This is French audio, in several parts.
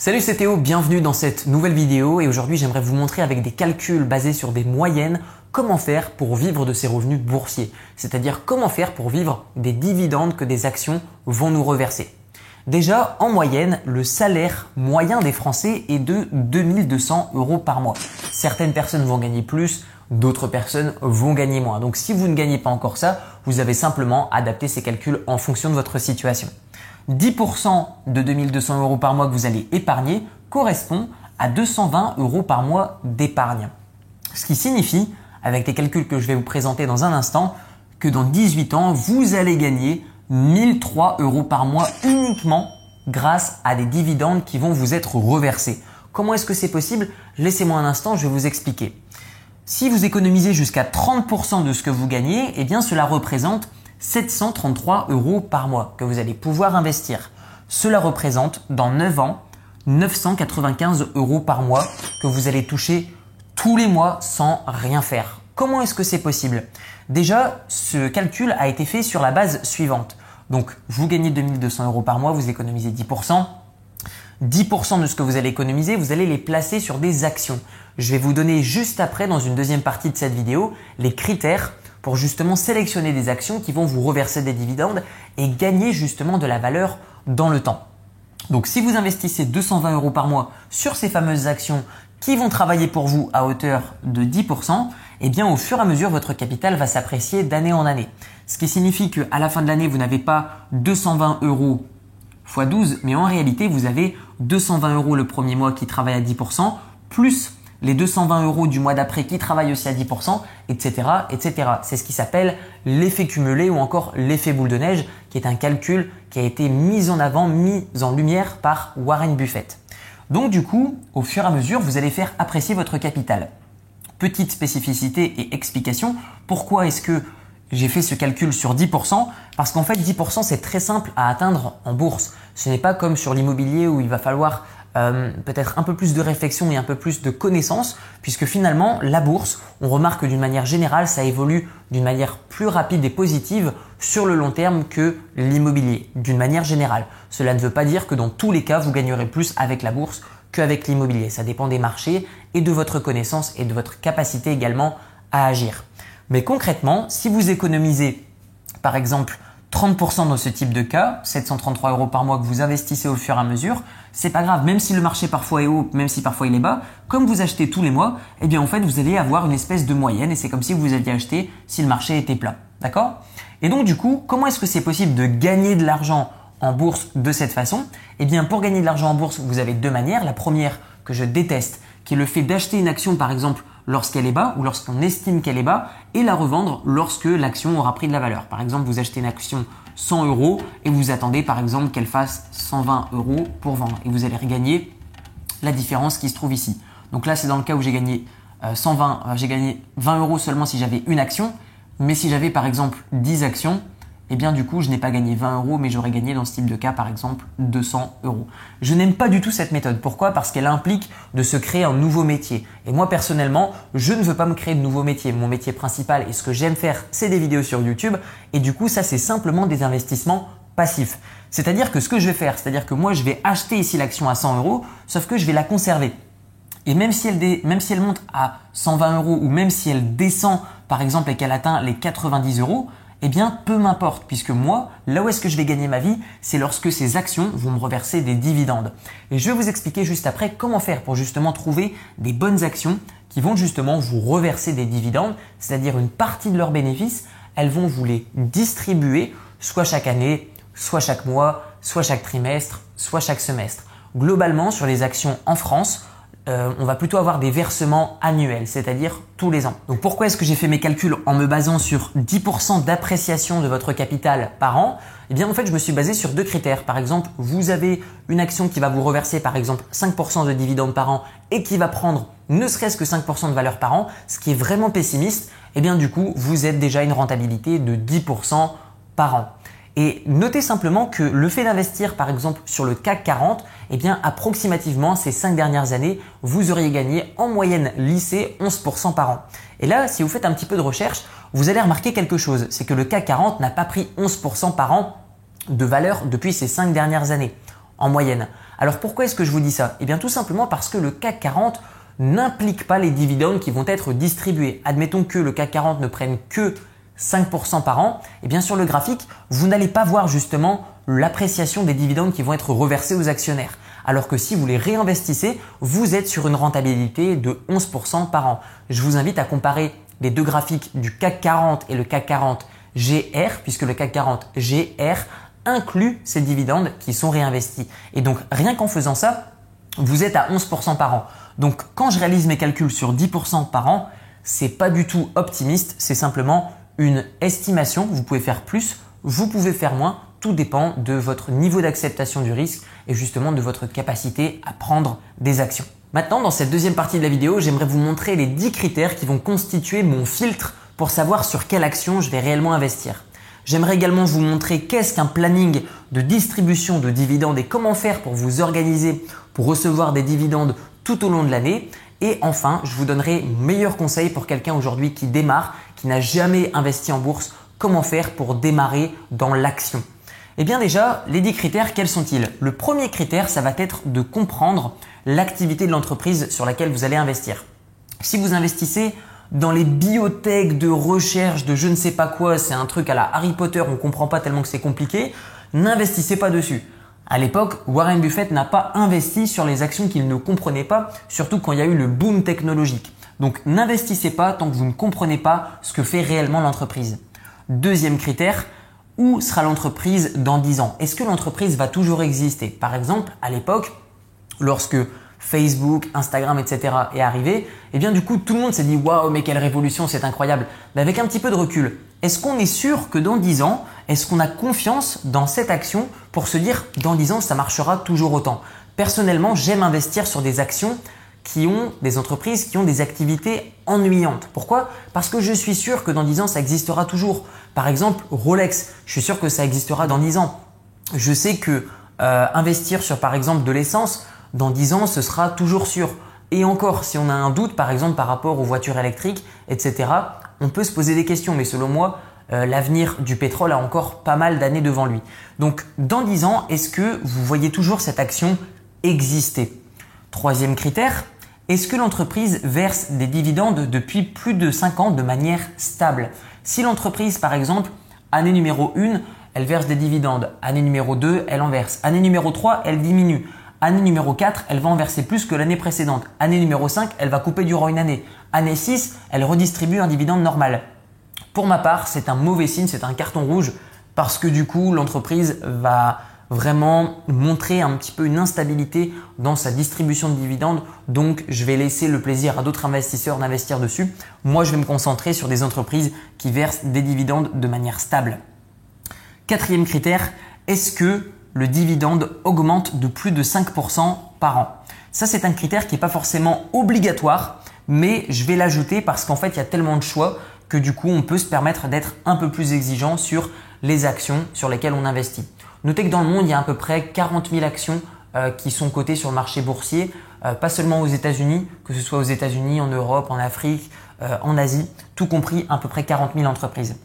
Salut c'est Théo, bienvenue dans cette nouvelle vidéo et aujourd'hui j'aimerais vous montrer avec des calculs basés sur des moyennes comment faire pour vivre de ces revenus boursiers, c'est-à-dire comment faire pour vivre des dividendes que des actions vont nous reverser. Déjà, en moyenne, le salaire moyen des Français est de 2200 euros par mois. Certaines personnes vont gagner plus, d'autres personnes vont gagner moins. Donc si vous ne gagnez pas encore ça, vous avez simplement adapté ces calculs en fonction de votre situation. 10% de 2200 euros par mois que vous allez épargner correspond à 220 euros par mois d'épargne. Ce qui signifie, avec les calculs que je vais vous présenter dans un instant, que dans 18 ans, vous allez gagner 1003 euros par mois uniquement grâce à des dividendes qui vont vous être reversés. Comment est-ce que c'est possible? Laissez-moi un instant, je vais vous expliquer. Si vous économisez jusqu'à 30% de ce que vous gagnez, eh bien cela représente 733 euros par mois que vous allez pouvoir investir. Cela représente dans 9 ans 995 euros par mois que vous allez toucher tous les mois sans rien faire. Comment est-ce que c'est possible? Déjà, ce calcul a été fait sur la base suivante. Donc, vous gagnez 2200 euros par mois, vous économisez 10%. 10% de ce que vous allez économiser, vous allez les placer sur des actions. Je vais vous donner juste après, dans une deuxième partie de cette vidéo, les critères pour justement sélectionner des actions qui vont vous reverser des dividendes et gagner justement de la valeur dans le temps. Donc si vous investissez 220 euros par mois sur ces fameuses actions qui vont travailler pour vous à hauteur de 10%, eh bien au fur et à mesure votre capital va s'apprécier d'année en année. Ce qui signifie qu'à la fin de l'année vous n'avez pas 220 euros x 12, mais en réalité vous avez 220 euros le premier mois qui travaille à 10%, plus les 220 euros du mois d'après qui travaillent aussi à 10%, etc., etc. C'est ce qui s'appelle l'effet cumulé ou encore l'effet boule de neige, qui est un calcul qui a été mis en avant, mis en lumière par Warren Buffett. Donc du coup, au fur et à mesure, vous allez faire apprécier votre capital. Petite spécificité et explication, pourquoi est-ce que j'ai fait ce calcul sur 10% parce qu'en fait 10% c'est très simple à atteindre en bourse. Ce n'est pas comme sur l'immobilier où il va falloir euh, peut-être un peu plus de réflexion et un peu plus de connaissances, puisque finalement, la bourse, on remarque que d'une manière générale, ça évolue d'une manière plus rapide et positive sur le long terme que l'immobilier, d'une manière générale. Cela ne veut pas dire que dans tous les cas, vous gagnerez plus avec la bourse qu'avec l'immobilier. Ça dépend des marchés et de votre connaissance et de votre capacité également à agir. Mais concrètement, si vous économisez, par exemple, 30% dans ce type de cas, 733 euros par mois que vous investissez au fur et à mesure, c'est pas grave, même si le marché parfois est haut, même si parfois il est bas, comme vous achetez tous les mois, eh bien en fait vous allez avoir une espèce de moyenne et c'est comme si vous aviez acheté si le marché était plat. D'accord? Et donc du coup, comment est-ce que c'est possible de gagner de l'argent en bourse de cette façon? Eh bien pour gagner de l'argent en bourse, vous avez deux manières. La première que je déteste, qui est le fait d'acheter une action par exemple lorsqu'elle est bas ou lorsqu'on estime qu'elle est bas et la revendre lorsque l'action aura pris de la valeur. Par exemple, vous achetez une action 100 euros et vous attendez par exemple qu'elle fasse 120 euros pour vendre et vous allez regagner la différence qui se trouve ici. Donc là, c'est dans le cas où j'ai gagné 120, euh, euh, j'ai gagné 20 euros seulement si j'avais une action, mais si j'avais par exemple 10 actions, eh bien du coup, je n'ai pas gagné 20 euros, mais j'aurais gagné dans ce type de cas, par exemple, 200 euros. Je n'aime pas du tout cette méthode. Pourquoi? Parce qu'elle implique de se créer un nouveau métier. Et moi, personnellement, je ne veux pas me créer de nouveaux métiers. Mon métier principal et ce que j'aime faire, c'est des vidéos sur YouTube. Et du coup, ça, c'est simplement des investissements passifs. C'est-à-dire que ce que je vais faire, c'est-à-dire que moi, je vais acheter ici l'action à 100 euros, sauf que je vais la conserver. Et même si, elle même si elle monte à 120 euros ou même si elle descend, par exemple, et qu'elle atteint les 90 euros, eh bien, peu m'importe, puisque moi, là où est-ce que je vais gagner ma vie, c'est lorsque ces actions vont me reverser des dividendes. Et je vais vous expliquer juste après comment faire pour justement trouver des bonnes actions qui vont justement vous reverser des dividendes, c'est-à-dire une partie de leurs bénéfices, elles vont vous les distribuer soit chaque année, soit chaque mois, soit chaque trimestre, soit chaque semestre. Globalement, sur les actions en France, euh, on va plutôt avoir des versements annuels, c'est-à-dire tous les ans. Donc pourquoi est-ce que j'ai fait mes calculs en me basant sur 10% d'appréciation de votre capital par an? Eh bien en fait je me suis basé sur deux critères. Par exemple, vous avez une action qui va vous reverser par exemple 5% de dividendes par an et qui va prendre ne serait-ce que 5% de valeur par an, ce qui est vraiment pessimiste, eh bien du coup vous êtes déjà une rentabilité de 10% par an. Et notez simplement que le fait d'investir par exemple sur le CAC 40, eh bien approximativement ces 5 dernières années, vous auriez gagné en moyenne lycée 11% par an. Et là, si vous faites un petit peu de recherche, vous allez remarquer quelque chose, c'est que le CAC 40 n'a pas pris 11% par an de valeur depuis ces 5 dernières années en moyenne. Alors pourquoi est-ce que je vous dis ça? Eh bien tout simplement parce que le CAC 40 n'implique pas les dividendes qui vont être distribués. Admettons que le CAC 40 ne prenne que 5% par an, et bien sur le graphique, vous n'allez pas voir justement l'appréciation des dividendes qui vont être reversés aux actionnaires. Alors que si vous les réinvestissez, vous êtes sur une rentabilité de 11% par an. Je vous invite à comparer les deux graphiques du CAC 40 et le CAC 40 GR, puisque le CAC 40 GR inclut ces dividendes qui sont réinvestis. Et donc rien qu'en faisant ça, vous êtes à 11% par an. Donc quand je réalise mes calculs sur 10% par an, c'est pas du tout optimiste, c'est simplement une estimation. Vous pouvez faire plus, vous pouvez faire moins. Tout dépend de votre niveau d'acceptation du risque et justement de votre capacité à prendre des actions. Maintenant, dans cette deuxième partie de la vidéo, j'aimerais vous montrer les 10 critères qui vont constituer mon filtre pour savoir sur quelle action je vais réellement investir. J'aimerais également vous montrer qu'est-ce qu'un planning de distribution de dividendes et comment faire pour vous organiser pour recevoir des dividendes tout au long de l'année. Et enfin, je vous donnerai meilleurs conseils pour quelqu'un aujourd'hui qui démarre, qui n'a jamais investi en bourse, comment faire pour démarrer dans l'action? Eh bien déjà, les 10 critères, quels sont-ils? Le premier critère, ça va être de comprendre l'activité de l'entreprise sur laquelle vous allez investir. Si vous investissez dans les biotech de recherche de je ne sais pas quoi, c'est un truc à la Harry Potter, on ne comprend pas tellement que c'est compliqué, n'investissez pas dessus. À l'époque, Warren Buffett n'a pas investi sur les actions qu'il ne comprenait pas, surtout quand il y a eu le boom technologique. Donc n'investissez pas tant que vous ne comprenez pas ce que fait réellement l'entreprise. Deuxième critère, où sera l'entreprise dans 10 ans? Est-ce que l'entreprise va toujours exister? Par exemple, à l'époque, lorsque Facebook, Instagram, etc. est arrivé, eh bien du coup tout le monde s'est dit waouh mais quelle révolution, c'est incroyable. Mais avec un petit peu de recul, est-ce qu'on est sûr que dans 10 ans, est-ce qu'on a confiance dans cette action pour se dire dans 10 ans ça marchera toujours autant? Personnellement, j'aime investir sur des actions qui ont des entreprises qui ont des activités ennuyantes. Pourquoi? Parce que je suis sûr que dans 10 ans ça existera toujours. Par exemple, Rolex, je suis sûr que ça existera dans 10 ans. Je sais que euh, investir sur par exemple de l'essence, dans 10 ans, ce sera toujours sûr. Et encore, si on a un doute, par exemple par rapport aux voitures électriques, etc., on peut se poser des questions. Mais selon moi, euh, l'avenir du pétrole a encore pas mal d'années devant lui. Donc, dans 10 ans, est-ce que vous voyez toujours cette action exister? Troisième critère, est-ce que l'entreprise verse des dividendes depuis plus de 5 ans de manière stable? Si l'entreprise, par exemple, année numéro 1, elle verse des dividendes, année numéro 2, elle en verse, année numéro 3, elle diminue, Année numéro 4, elle va en verser plus que l'année précédente. Année numéro 5, elle va couper durant une année. Année 6, elle redistribue un dividende normal. Pour ma part, c'est un mauvais signe, c'est un carton rouge parce que du coup, l'entreprise va vraiment montrer un petit peu une instabilité dans sa distribution de dividendes. Donc, je vais laisser le plaisir à d'autres investisseurs d'investir dessus. Moi, je vais me concentrer sur des entreprises qui versent des dividendes de manière stable. Quatrième critère, est-ce que le dividende augmente de plus de 5% par an? Ça, c'est un critère qui n'est pas forcément obligatoire, mais je vais l'ajouter parce qu'en fait, il y a tellement de choix que du coup, on peut se permettre d'être un peu plus exigeant sur les actions sur lesquelles on investit. Notez que dans le monde, il y a à peu près 40 000 actions euh, qui sont cotées sur le marché boursier, euh, pas seulement aux États-Unis, que ce soit aux États-Unis, en Europe, en Afrique, euh, en Asie, tout compris à peu près 40 000 entreprises.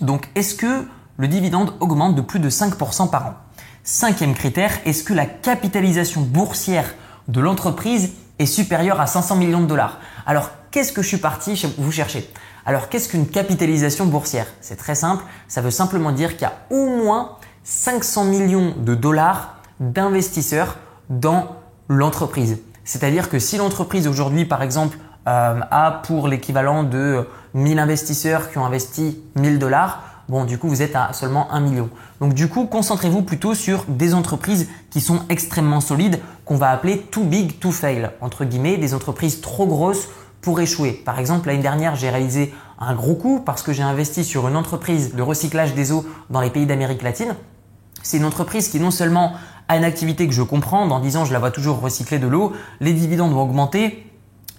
Donc, est-ce que le dividende augmente de plus de 5% par an? Cinquième critère, est-ce que la capitalisation boursière de l'entreprise est supérieure à 500 millions de dollars? Alors, qu'est-ce que je suis parti vous chercher? Alors, qu'est-ce qu'une capitalisation boursière? C'est très simple, ça veut simplement dire qu'il y a au moins 500 millions de dollars d'investisseurs dans l'entreprise. C'est-à-dire que si l'entreprise aujourd'hui, par exemple, euh, a pour l'équivalent de 1000 investisseurs qui ont investi 1000 dollars, Bon, du coup, vous êtes à seulement 1 million. Donc, du coup, concentrez-vous plutôt sur des entreprises qui sont extrêmement solides, qu'on va appeler too big to fail, entre guillemets, des entreprises trop grosses pour échouer. Par exemple, l'année dernière, j'ai réalisé un gros coup parce que j'ai investi sur une entreprise de recyclage des eaux dans les pays d'Amérique latine. C'est une entreprise qui non seulement a une activité que je comprends, dans 10 ans je la vois toujours recycler de l'eau, les dividendes vont augmenter,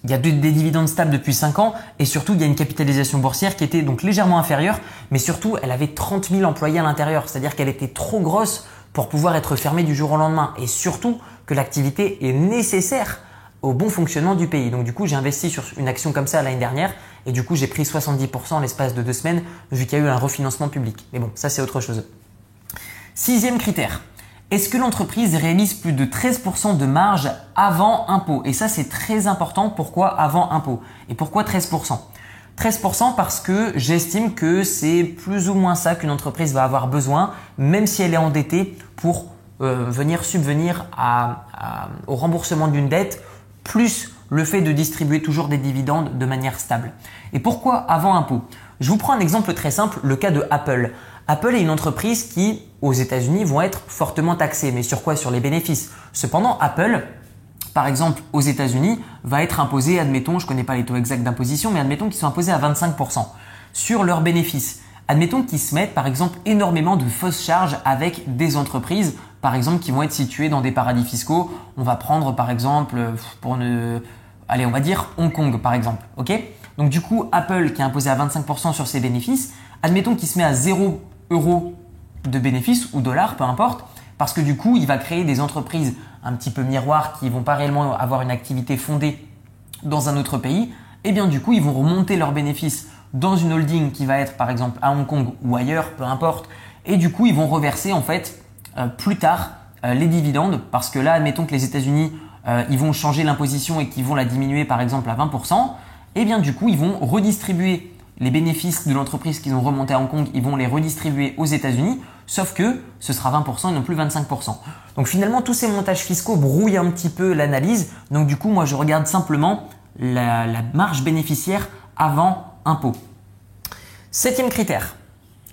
il y a des dividendes stables depuis 5 ans et surtout il y a une capitalisation boursière qui était donc légèrement inférieure, mais surtout elle avait 30 000 employés à l'intérieur, c'est-à-dire qu'elle était trop grosse pour pouvoir être fermée du jour au lendemain et surtout que l'activité est nécessaire au bon fonctionnement du pays. Donc du coup j'ai investi sur une action comme ça l'année dernière et du coup j'ai pris 70% en l'espace de deux semaines vu qu'il y a eu un refinancement public. Mais bon, ça c'est autre chose. Sixième critère. est-ce que l'entreprise réalise plus de 13% de marge avant impôt? Et ça, c'est très important. Pourquoi avant impôt? Et pourquoi 13% 13% parce que j'estime que c'est plus ou moins ça qu'une entreprise va avoir besoin, même si elle est endettée, pour euh, venir subvenir au remboursement d'une dette, plus le fait de distribuer toujours des dividendes de manière stable. Et pourquoi avant impôt? Je vous prends un exemple très simple, le cas de Apple. Apple est une entreprise qui, aux États-Unis, vont être fortement taxée. Mais sur quoi? Sur les bénéfices. Cependant, Apple, par exemple, aux États-Unis, va être imposé, admettons, je ne connais pas les taux exacts d'imposition, mais admettons qu'ils sont imposés à 25% sur leurs bénéfices. Admettons qu'ils se mettent, par exemple, énormément de fausses charges avec des entreprises, par exemple, qui vont être situées dans des paradis fiscaux. On va prendre, par exemple, pour ne, allez, on va dire Hong Kong, par exemple, ok? Donc du coup, Apple qui est imposé à 25% sur ses bénéfices, admettons qu'il se met à 0 euros de bénéfices ou dollars, peu importe, parce que du coup, il va créer des entreprises un petit peu miroirs qui vont pas réellement avoir une activité fondée dans un autre pays. Et eh bien du coup, ils vont remonter leurs bénéfices dans une holding qui va être par exemple à Hong Kong ou ailleurs, peu importe. Et du coup, ils vont reverser en fait euh, plus tard euh, les dividendes parce que là, admettons que les États-Unis euh, ils vont changer l'imposition et qu'ils vont la diminuer par exemple à 20%. Et eh bien du coup, ils vont redistribuer les bénéfices de l'entreprise qu'ils ont remonté à Hong Kong, ils vont les redistribuer aux États-Unis, sauf que ce sera 20% et non plus 25%. Donc finalement, tous ces montages fiscaux brouillent un petit peu l'analyse. Donc du coup, moi, je regarde simplement la, marge bénéficiaire avant impôt. Septième critère.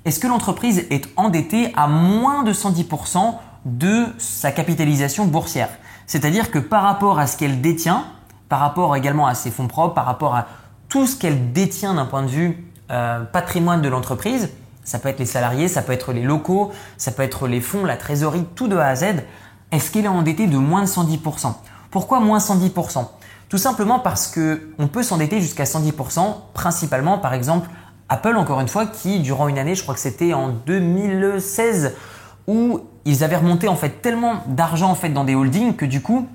Est-ce que l'entreprise est endettée à moins de 110% de sa capitalisation boursière? C'est-à-dire que par rapport à ce qu'elle détient, par rapport également à ses fonds propres, par rapport à tout ce qu'elle détient d'un point de vue euh, patrimoine de l'entreprise. Ça peut être les salariés, ça peut être les locaux, ça peut être les fonds, la trésorerie, tout de A à Z. Est-ce qu'elle est endettée de moins de 110% Pourquoi moins 110% Tout simplement parce que on peut s'endetter jusqu'à 110%, principalement par exemple Apple encore une fois qui durant une année, je crois que c'était en 2016 où ils avaient remonté en fait tellement d'argent en fait dans des holdings que du coup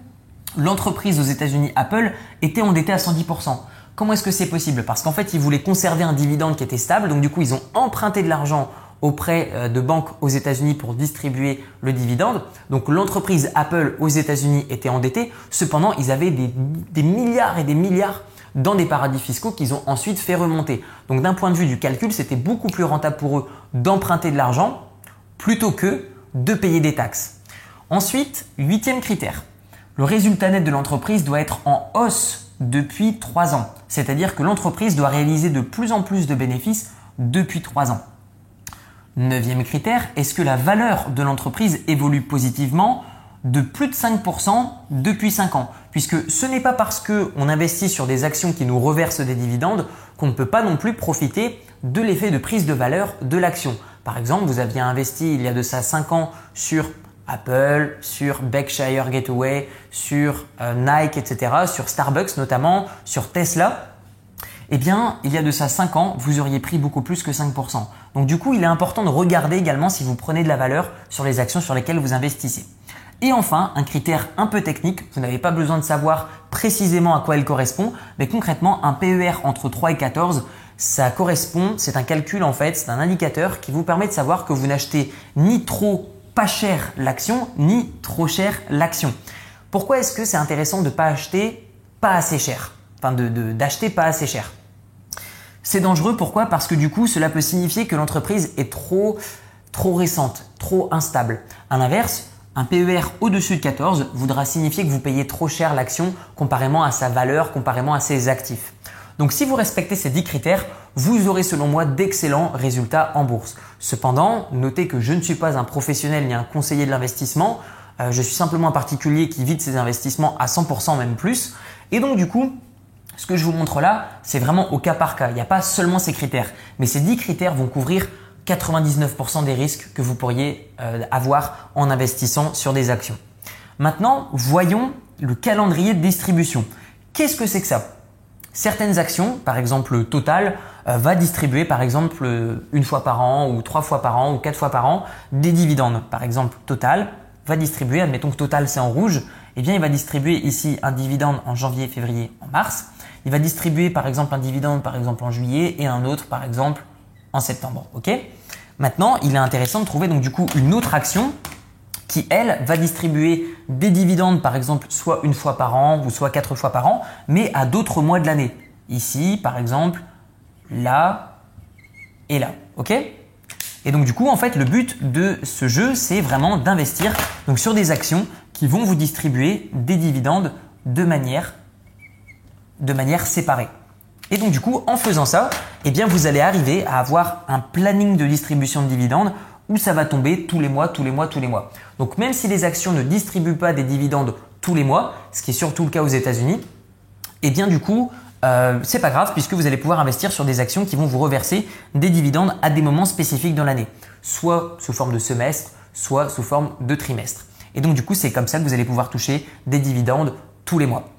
l'entreprise aux États-Unis Apple était endettée à 110%. Comment est-ce que c'est possible? Parce qu'en fait, ils voulaient conserver un dividende qui était stable, donc du coup, ils ont emprunté de l'argent auprès euh, de banques aux États-Unis pour distribuer le dividende. Donc l'entreprise Apple aux États-Unis était endettée. Cependant, ils avaient des, milliards et des milliards dans des paradis fiscaux qu'ils ont ensuite fait remonter. Donc d'un point de vue du calcul, c'était beaucoup plus rentable pour eux d'emprunter de l'argent plutôt que de payer des taxes. Ensuite, huitième critère, le résultat net de l'entreprise doit être en hausse depuis 3 ans. C'est-à-dire que l'entreprise doit réaliser de plus en plus de bénéfices depuis 3 ans. Neuvième critère, est-ce que la valeur de l'entreprise évolue positivement de plus de 5% depuis 5 ans? Puisque ce n'est pas parce qu'on investit sur des actions qui nous reversent des dividendes qu'on ne peut pas non plus profiter de l'effet de prise de valeur de l'action. Par exemple, vous aviez investi il y a de ça 5 ans sur Apple, sur Berkshire Gateway, sur euh, Nike, etc., sur Starbucks notamment, sur Tesla, eh bien, il y a de ça 5 ans, vous auriez pris beaucoup plus que 5%. Donc du coup, il est important de regarder également si vous prenez de la valeur sur les actions sur lesquelles vous investissez. Et enfin, un critère un peu technique, vous n'avez pas besoin de savoir précisément à quoi il correspond, mais concrètement, un PER entre 3 et 14, ça correspond, c'est un calcul en fait, c'est un indicateur qui vous permet de savoir que vous n'achetez ni trop pas cher l'action ni trop cher l'action. Pourquoi est-ce que c'est intéressant de ne pas acheter pas assez cher? Enfin, d'acheter pas assez cher. C'est dangereux, pourquoi? Parce que du coup, cela peut signifier que l'entreprise est trop, trop récente, trop instable. À l'inverse, un PER au-dessus de 14 voudra signifier que vous payez trop cher l'action comparément à sa valeur, comparément à ses actifs. Donc si vous respectez ces 10 critères, vous aurez selon moi d'excellents résultats en bourse. Cependant, notez que je ne suis pas un professionnel ni un conseiller de l'investissement. Euh, je suis simplement un particulier qui vide ses investissements à 100% même plus. Et donc du coup, ce que je vous montre là, c'est vraiment au cas par cas. Il n'y a pas seulement ces critères. Mais ces 10 critères vont couvrir 99% des risques que vous pourriez euh, avoir en investissant sur des actions. Maintenant, voyons le calendrier de distribution. Qu'est-ce que c'est que ça? Certaines actions, par exemple Total, va distribuer par exemple une fois par an ou trois fois par an ou quatre fois par an des dividendes. Par exemple Total va distribuer, admettons que Total c'est en rouge, eh bien il va distribuer ici un dividende en janvier, février, en mars. Il va distribuer par exemple un dividende par exemple en juillet et un autre par exemple en septembre. Ok? Maintenant, il est intéressant de trouver donc du coup une autre action qui elle va distribuer des dividendes par exemple soit une fois par an ou soit quatre fois par an, mais à d'autres mois de l'année. Ici par exemple, là et là. Ok? Et donc du coup en fait le but de ce jeu c'est vraiment d'investir donc sur des actions qui vont vous distribuer des dividendes de manière, de manière séparée. Et donc du coup, en faisant ça, eh bien vous allez arriver à avoir un planning de distribution de dividendes où ça va tomber tous les mois, tous les mois, tous les mois. Donc même si les actions ne distribuent pas des dividendes tous les mois, ce qui est surtout le cas aux États-Unis, eh bien du coup, euh, c'est pas grave puisque vous allez pouvoir investir sur des actions qui vont vous reverser des dividendes à des moments spécifiques dans l'année, soit sous forme de semestre, soit sous forme de trimestre. Et donc du coup, c'est comme ça que vous allez pouvoir toucher des dividendes tous les mois.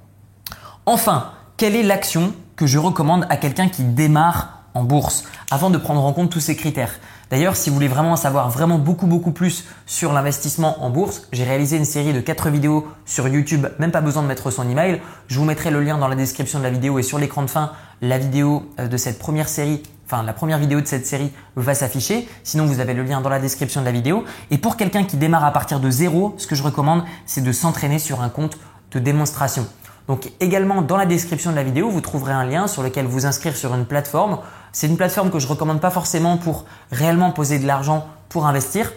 Enfin, quelle est l'action que je recommande à quelqu'un qui démarre en bourse avant de prendre en compte tous ces critères? D'ailleurs, si vous voulez vraiment savoir vraiment beaucoup beaucoup plus sur l'investissement en bourse, j'ai réalisé une série de 4 vidéos sur YouTube, même pas besoin de mettre son email. Je vous mettrai le lien dans la description de la vidéo et sur l'écran de fin, la vidéo euh, de cette première série enfin la première vidéo de cette série va s'afficher. Sinon, vous avez le lien dans la description de la vidéo. Et pour quelqu'un qui démarre à partir de zéro, ce que je recommande, c'est de s'entraîner sur un compte de démonstration. Donc également dans la description de la vidéo, vous trouverez un lien sur lequel vous inscrire sur une plateforme. C'est une plateforme que je recommande pas forcément pour réellement poser de l'argent pour investir,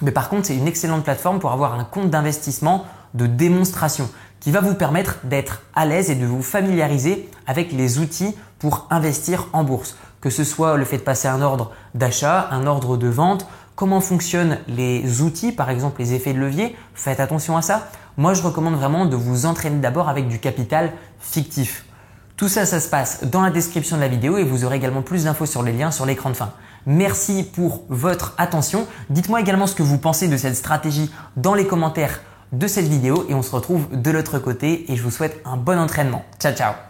mais par contre, c'est une excellente plateforme pour avoir un compte d'investissement de démonstration qui va vous permettre d'être à l'aise et de vous familiariser avec les outils pour investir en bourse que ce soit le fait de passer un ordre d'achat, un ordre de vente, comment fonctionnent les outils, par exemple les effets de levier, faites attention à ça. Moi, je recommande vraiment de vous entraîner d'abord avec du capital fictif. Tout ça, ça se passe dans la description de la vidéo et vous aurez également plus d'infos sur les liens sur l'écran de fin. Merci pour votre attention. Dites-moi également ce que vous pensez de cette stratégie dans les commentaires de cette vidéo et on se retrouve de l'autre côté et je vous souhaite un bon entraînement. Ciao ciao